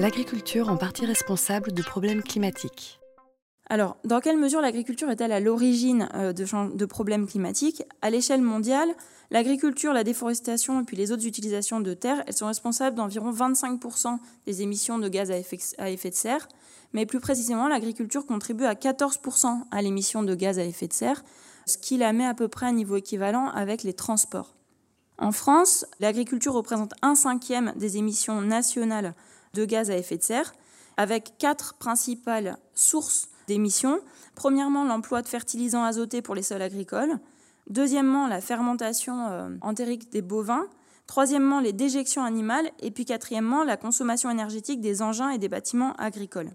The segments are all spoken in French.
L'agriculture en partie responsable de problèmes climatiques. Alors, dans quelle mesure l'agriculture est-elle à l'origine euh, de, problèmes climatiques? À l'échelle mondiale, l'agriculture, la déforestation et puis les autres utilisations de terres, elles sont responsables d'environ 25% des émissions de gaz à effet, de serre. Mais plus précisément, l'agriculture contribue à 14% à l'émission de gaz à effet de serre, ce qui la met à peu près à niveau équivalent avec les transports. En France, l'agriculture représente un cinquième des émissions nationales de gaz à effet de serre, avec quatre principales sources d'émissions. Premièrement, l'emploi de fertilisants azotés pour les sols agricoles. Deuxièmement, la fermentation euh, entérique des bovins. Troisièmement, les déjections animales. Et puis quatrièmement, la consommation énergétique des engins et des bâtiments agricoles.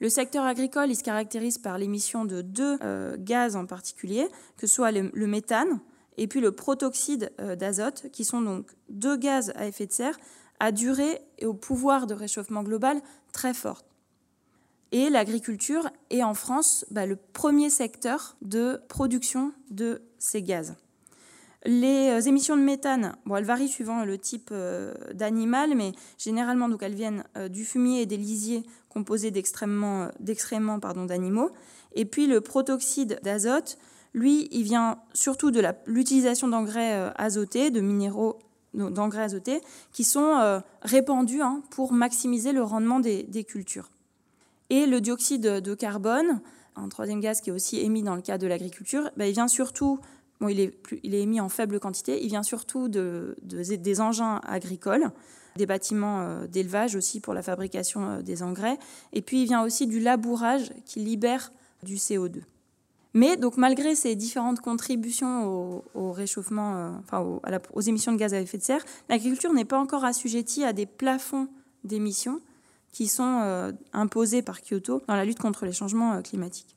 Le secteur agricole, il se caractérise par l'émission de deux euh, gaz en particulier, que ce soit le, méthane et puis le protoxyde euh, d'azote, qui sont donc deux gaz à effet de serre à durée et au pouvoir de réchauffement global très forte. Et l'agriculture est en France bah, le premier secteur de production de ces gaz. Les euh, émissions de méthane, bon, elles varient suivant le type euh, d'animal, mais généralement donc elles viennent euh, du fumier et des lisiers composés d'extrêmement, d'animaux. Et puis le protoxyde d'azote, lui, il vient surtout de l'utilisation d'engrais azotés, de minéraux d'engrais azotés, qui sont répandus hein, pour maximiser le rendement des cultures. Et le dioxyde de carbone, un troisième gaz qui est aussi émis dans le cas de l'agriculture, ben, il vient surtout, bon, il, est il est émis en faible quantité, il vient surtout de, des engins agricoles, des bâtiments euh, d'élevage aussi pour la fabrication euh, des engrais, et puis il vient aussi du labourage qui libère du CO2. Mais donc malgré ces différentes contributions au, réchauffement, euh, aux émissions de gaz à effet de serre, l'agriculture n'est pas encore assujettie à des plafonds d'émissions qui sont euh, imposés par Kyoto dans la lutte contre les changements euh, climatiques.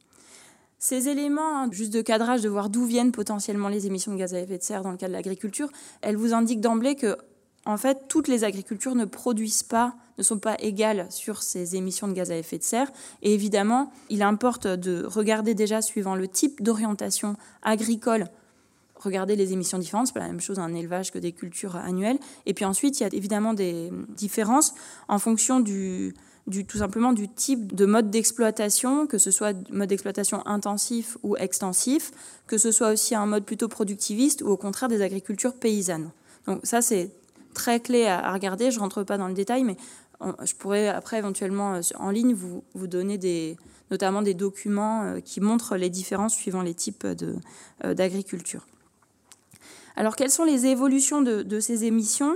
Ces éléments, hein, juste de cadrage, de voir d'où viennent potentiellement les émissions de gaz à effet de serre dans le cas de l'agriculture, elles vous indiquent d'emblée que, en fait, toutes les agricultures ne produisent pas, ne sont pas égales sur ces émissions de gaz à effet de serre. Et évidemment, il importe de regarder déjà, suivant le type d'orientation agricole, regarder les émissions différentes. C'est pas la même chose un élevage que des cultures annuelles. Et puis ensuite, il y a évidemment des différences en fonction du, tout simplement du type de mode d'exploitation, que ce soit mode d'exploitation intensif ou extensif, que ce soit aussi un mode plutôt productiviste ou au contraire des agricultures paysannes. Donc ça, c'est très clé à, regarder. Je rentre pas dans le détail, mais je pourrais après éventuellement euh, en ligne vous, vous donner des, notamment des documents euh, qui montrent les différences suivant les types euh, d'agriculture. Alors, quelles sont les évolutions de, ces émissions?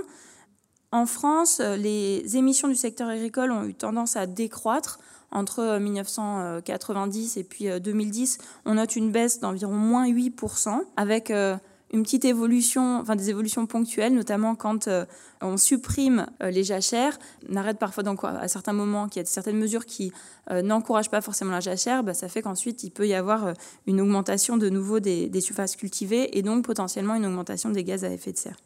En France, les émissions du secteur agricole ont eu tendance à décroître. Entre 1990 euh, et puis 2010, euh, on note une baisse d'environ moins 8%, avec une petite évolution, enfin des évolutions ponctuelles, notamment quand euh, on supprime euh, les jachères. On arrête parfois donc à certains moments qu'il y a certaines mesures qui euh, n'encouragent pas forcément la jachère, bah, ça fait qu'ensuite il peut y avoir une augmentation de nouveau des, surfaces cultivées et donc potentiellement une augmentation des gaz à effet de serre.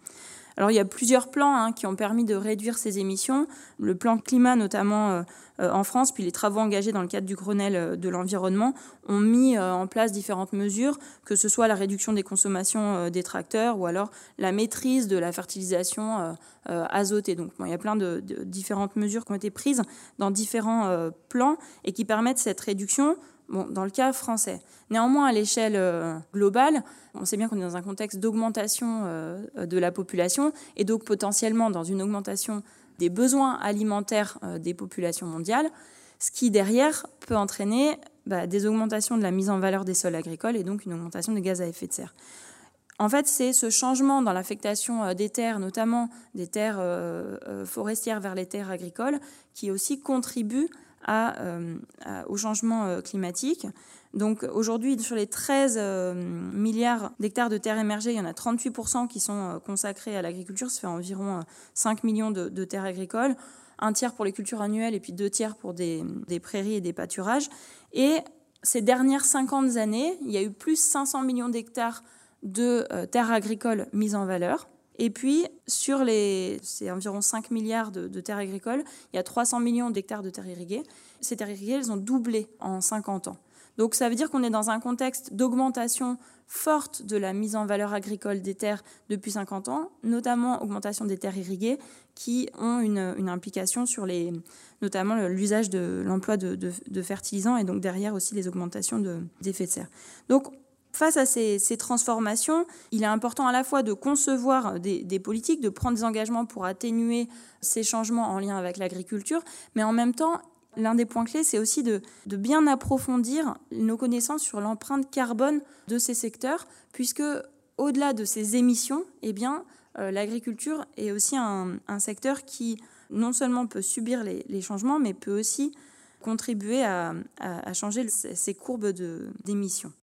Alors il y a plusieurs plans hein, qui ont permis de réduire ces émissions. Le plan climat notamment euh, euh, en France, puis les travaux engagés dans le cadre du Grenelle euh, de l'environnement ont mis en place différentes mesures, que ce soit la réduction des consommations des tracteurs ou alors la maîtrise de la fertilisation azotée. Donc il y a plein de, de, différentes mesures qui ont été prises dans différents plans et qui permettent cette réduction dans le cas français. Néanmoins, à l'échelle euh, globale, on sait bien qu'on est dans un contexte d'augmentation euh, de la population et donc potentiellement dans une augmentation des besoins alimentaires euh, des populations mondiales, ce qui derrière peut entraîner bah, des augmentations de la mise en valeur des sols agricoles et donc une augmentation des gaz à effet de serre. En fait, c'est ce changement dans l'affectation des terres, notamment des terres forestières vers les terres agricoles, qui aussi contribue euh, au changement euh, climatique. Donc aujourd'hui, sur les 13 euh, milliards d'hectares de terres émergées, il y en a 38% qui sont consacrés à l'agriculture. Ça fait environ 5 millions de, terres agricoles. Un tiers pour les cultures annuelles et puis deux tiers pour des, des prairies et des pâturages. Et ces dernières 50 années, il y a eu plus 500 millions d'hectares de terres agricoles mises en valeur. Et puis, sur les c'est environ 5 milliards de, terres agricoles, il y a 300 millions d'hectares de terres irriguées. Ces terres irriguées, elles ont doublé en 50 ans. Donc ça veut dire qu'on est dans un contexte d'augmentation forte de la mise en valeur agricole des terres depuis 50 ans, notamment augmentation des terres irriguées, qui ont une, implication sur les, notamment l'usage de l'emploi de, fertilisants et donc derrière aussi les augmentations d'effets de, serre. Donc Face à ces, transformations, il est important à la fois de concevoir des, politiques, de prendre des engagements pour atténuer ces changements en lien avec l'agriculture, mais en même temps, L'un des points clés, c'est aussi de, bien approfondir nos connaissances sur l'empreinte carbone de ces secteurs, puisque au-delà de ces émissions, eh bien, euh, l'agriculture est aussi un, secteur qui non seulement peut subir les, changements, mais peut aussi contribuer à, à changer ces courbes d'émissions.